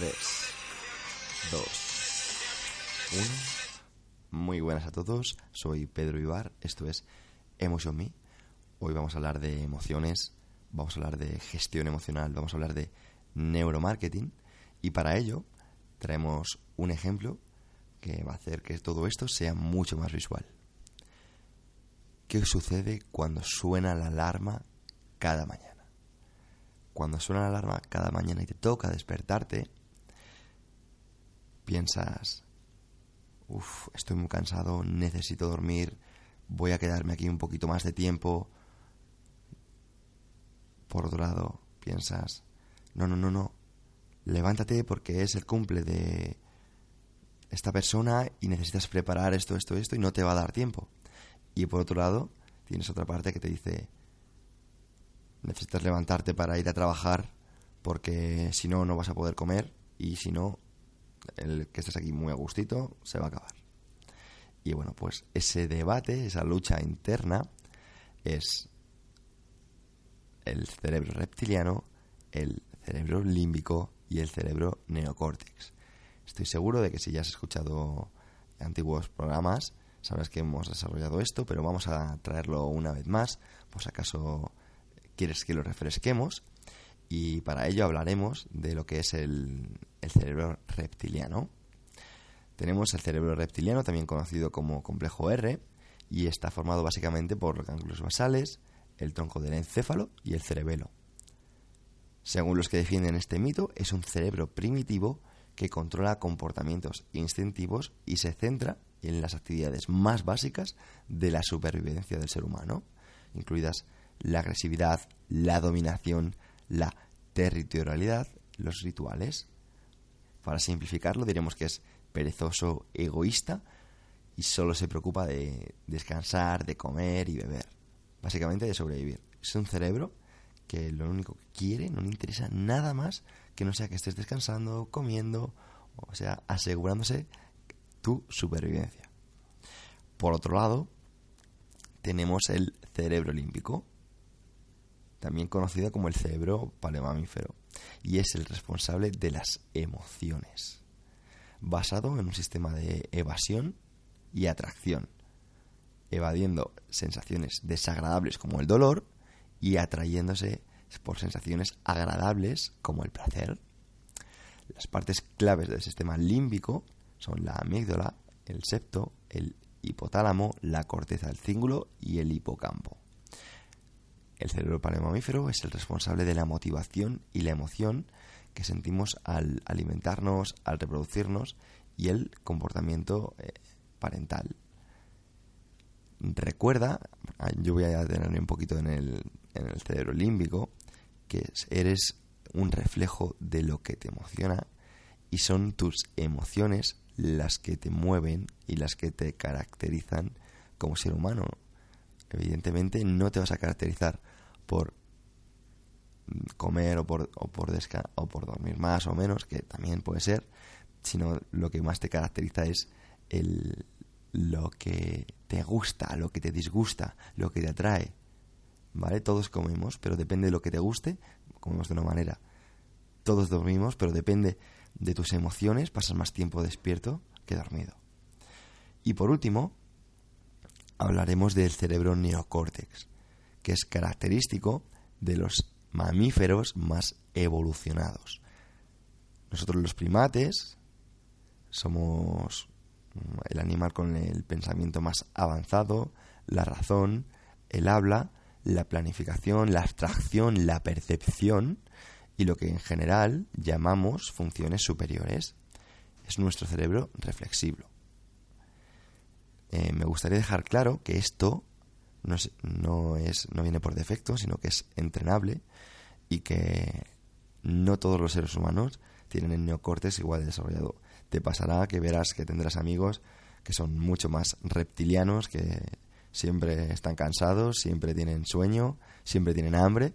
3, 2, 1. Muy buenas a todos, soy Pedro Ibar, esto es Emotion Me. Hoy vamos a hablar de emociones, vamos a hablar de gestión emocional, vamos a hablar de neuromarketing y para ello traemos un ejemplo que va a hacer que todo esto sea mucho más visual. ¿Qué sucede cuando suena la alarma cada mañana? Cuando suena la alarma cada mañana y te toca despertarte, piensas, uff, estoy muy cansado, necesito dormir, voy a quedarme aquí un poquito más de tiempo. Por otro lado, piensas, no, no, no, no, levántate porque es el cumple de esta persona y necesitas preparar esto, esto, esto y no te va a dar tiempo. Y por otro lado, tienes otra parte que te dice, necesitas levantarte para ir a trabajar porque si no, no vas a poder comer y si no, el que estés aquí muy a gustito se va a acabar. Y bueno, pues ese debate, esa lucha interna es el cerebro reptiliano, el cerebro límbico y el cerebro neocórtex. Estoy seguro de que si ya has escuchado antiguos programas, sabrás que hemos desarrollado esto, pero vamos a traerlo una vez más, por si acaso quieres que lo refresquemos. Y para ello hablaremos de lo que es el, cerebro reptiliano. Tenemos el cerebro reptiliano, también conocido como complejo R, y está formado básicamente por los ganglios basales, el tronco del encéfalo y el cerebelo. Según los que defienden este mito, es un cerebro primitivo que controla comportamientos instintivos y se centra en las actividades más básicas de la supervivencia del ser humano, incluidas la agresividad, la dominación, la territorialidad, los rituales. Para simplificarlo, diremos que es perezoso, egoísta y solo se preocupa de descansar, de comer y beber. Básicamente de sobrevivir. Es un cerebro que lo único que quiere, no le interesa nada más que no sea que estés descansando, comiendo, o sea, asegurándose tu supervivencia. Por otro lado, tenemos el cerebro límbico, también conocido como el cerebro palemamífero, y es el responsable de las emociones, basado en un sistema de evasión y atracción, evadiendo sensaciones desagradables como el dolor y atrayéndose por sensaciones agradables como el placer. Las partes claves del sistema límbico son la amígdala, el septo, el hipotálamo, la corteza del cíngulo y el hipocampo. El cerebro palemamífero es el responsable de la motivación y la emoción que sentimos al alimentarnos, al reproducirnos y el comportamiento eh, parental. Recuerda, ah, yo voy a detenerme un poquito en el, en el cerebro límbico, que eres un reflejo de lo que te emociona y son tus emociones las que te mueven y las que te caracterizan como ser humano. Evidentemente no te vas a caracterizar por comer o por, o por, o por dormir más o menos, que también puede ser, sino lo que más te caracteriza es el, lo que te gusta, lo que te disgusta, lo que te atrae. ¿Vale? Todos comemos, pero depende de lo que te guste, comemos de una manera. Todos dormimos, pero depende de tus emociones, pasas más tiempo despierto que dormido. Y por último, hablaremos del cerebro neocórtex que es característico de los mamíferos más evolucionados. Nosotros los primates somos el animal con el pensamiento más avanzado, la razón, el habla, la planificación, la abstracción, la percepción y lo que en general llamamos funciones superiores. es nuestro cerebro reflexivo. Eh, me gustaría dejar claro que esto no no, es, no viene por defecto, sino que es entrenable y que no todos los seres humanos tienen el neocortes igual de desarrollado. Te pasará que verás que tendrás amigos que son mucho más reptilianos, que siempre están cansados, siempre tienen sueño, siempre tienen hambre.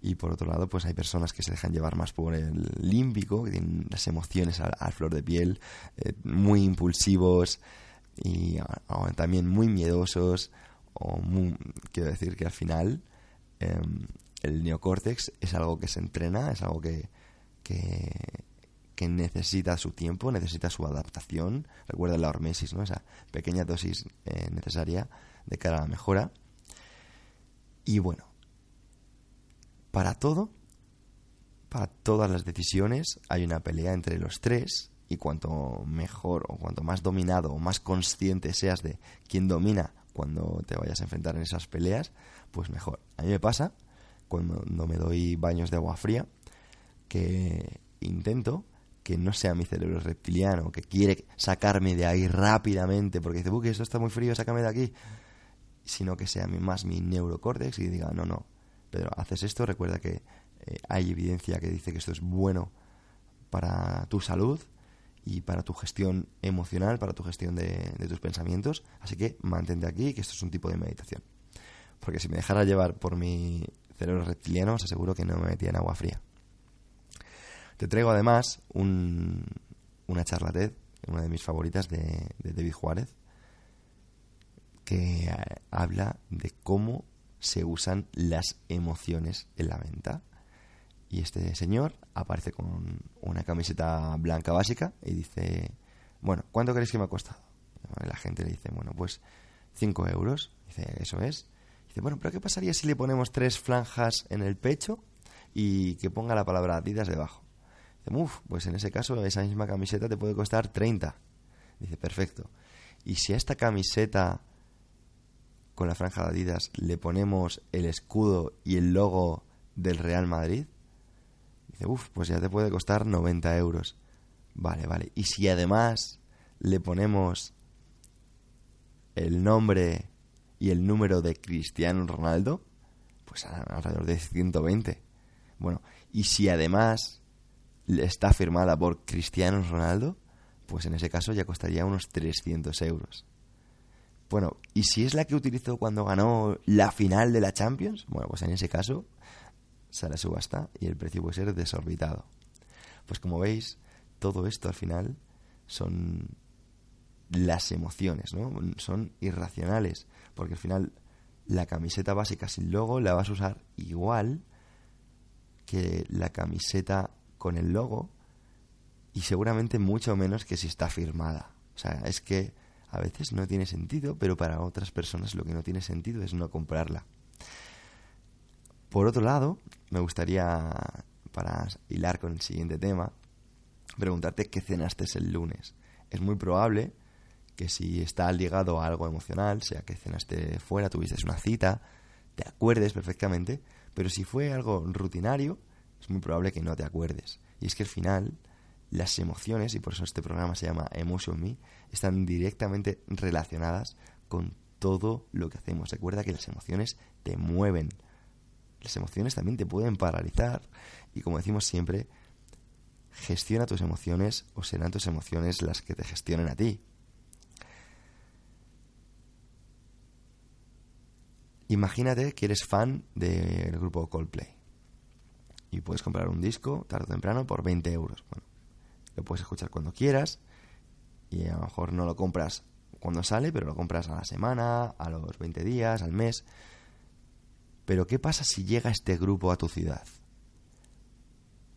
Y por otro lado, pues hay personas que se dejan llevar más por el límbico, que tienen las emociones a, flor de piel, eh, muy impulsivos y también muy miedosos. O quiero decir que al final em, el neocórtex es algo que se entrena, es algo que, que, necesita su tiempo, necesita su adaptación. Recuerda la hormesis, ¿no? esa pequeña dosis eh, necesaria de cara a la mejora. Y bueno, para todo, para todas las decisiones, hay una pelea entre los tres. Y cuanto mejor o cuanto más dominado o más consciente seas de quién domina cuando te vayas a enfrentar en esas peleas, pues mejor. A mí me pasa cuando me doy baños de agua fría, que intento que no sea mi cerebro reptiliano, que quiere sacarme de ahí rápidamente, porque dice, que esto está muy frío, sácame de aquí, sino que sea más mi neurocórtex y diga, no, no, Pedro, haces esto, recuerda que eh, hay evidencia que dice que esto es bueno para tu salud y para tu gestión emocional, para tu gestión de, de tus pensamientos, así que mantente aquí, que esto es un tipo de meditación. Porque si me dejara llevar por mi cerebro reptiliano, os aseguro que no me metía en agua fría. Te traigo además un, una charla TED, una de mis favoritas de, David Juárez, que habla de cómo se usan las emociones en la venta. Y este señor aparece con una camiseta blanca básica y dice, bueno, ¿cuánto creéis que me ha costado? La gente le dice, bueno, pues 5 euros. Dice, eso es. Dice, bueno, pero ¿qué pasaría si le ponemos tres franjas en el pecho y que ponga la palabra Adidas debajo? Dice, uff, pues en ese caso esa misma camiseta te puede costar 30. Dice, perfecto. Y si a esta camiseta con la franja de Adidas le ponemos el escudo y el logo del Real Madrid, dice, uff, pues ya te puede costar 90 euros. Vale, vale. Y si además le ponemos el nombre y el número de Cristiano Ronaldo, pues alrededor de 120. Bueno, y si además está firmada por Cristiano Ronaldo, pues en ese caso ya costaría unos 300 euros. Bueno, ¿y si es la que utilizó cuando ganó la final de la Champions? Bueno, pues en ese caso sale a subasta y el precio puede ser desorbitado. Pues como veis, todo esto al final son las emociones, ¿no? Son irracionales, porque al final la camiseta básica sin logo la vas a usar igual que la camiseta con el logo y seguramente mucho menos que si está firmada. O sea, es que a veces no tiene sentido, pero para otras personas lo que no tiene sentido es no comprarla. Por otro lado, me gustaría, para hilar con el siguiente tema, preguntarte qué cenaste el lunes. Es muy probable que si está ligado a algo emocional, sea que cenaste fuera, tuviste una cita, te acuerdes perfectamente, pero si fue algo rutinario, es muy probable que no te acuerdes. Y es que al final las emociones, y por eso este programa se llama Emotion Me, están directamente relacionadas con todo lo que hacemos. Recuerda que las emociones te mueven. Las emociones también te pueden paralizar. Y como decimos siempre, gestiona tus emociones o serán tus emociones las que te gestionen a ti. Imagínate que eres fan del grupo Coldplay y puedes comprar un disco tarde o temprano por 20 euros. Bueno, lo puedes escuchar cuando quieras y a lo mejor no lo compras cuando sale, pero lo compras a la semana, a los 20 días, al mes. Pero ¿qué pasa si llega este grupo a tu ciudad?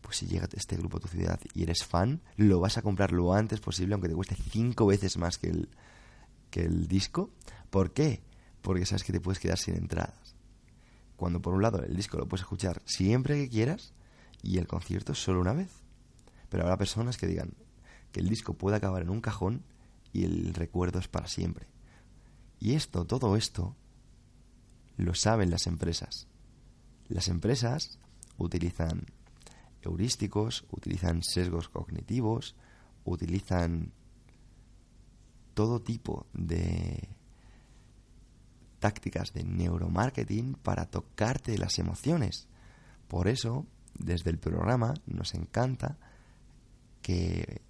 Pues si llega este grupo a tu ciudad y eres fan, lo vas a comprar lo antes posible, aunque te cueste cinco veces más que el, que el disco. ¿Por qué? porque sabes que te puedes quedar sin entradas. Cuando por un lado el disco lo puedes escuchar siempre que quieras y el concierto solo una vez. Pero habrá personas que digan que el disco puede acabar en un cajón y el recuerdo es para siempre. Y esto, todo esto, lo saben las empresas. Las empresas utilizan heurísticos, utilizan sesgos cognitivos, utilizan todo tipo de tácticas de neuromarketing para tocarte las emociones. Por eso, desde el programa nos encanta que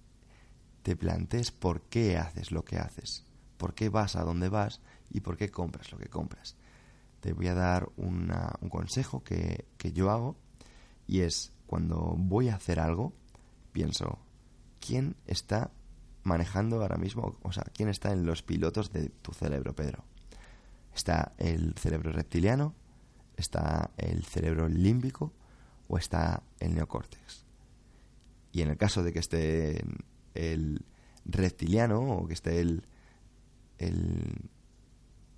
te plantees por qué haces lo que haces, por qué vas a donde vas y por qué compras lo que compras. Te voy a dar un consejo que, que yo hago y es cuando voy a hacer algo, pienso, ¿quién está manejando ahora mismo? O sea, ¿quién está en los pilotos de tu cerebro, Pedro? ¿Está el cerebro reptiliano? ¿Está el cerebro límbico? ¿O está el neocórtex? Y en el caso de que esté el reptiliano o que esté el, el,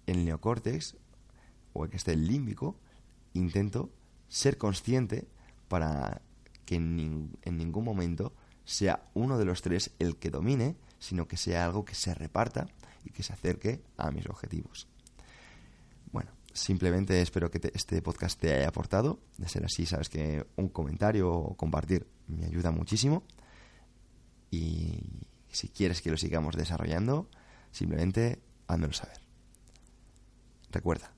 el neocórtex o que esté límbico, intento ser consciente para que en, en ningún momento sea uno de los tres el que domine, sino que sea algo que se reparta y que se acerque a mis objetivos. Bueno, simplemente espero que este podcast te haya aportado. De ser así, sabes que un comentario o compartir me ayuda muchísimo. Y si quieres que lo sigamos desarrollando, simplemente házmelo saber. Recuerda,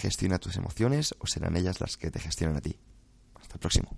gestiona tus emociones o serán ellas las que te gestionan a ti. Hasta el próximo.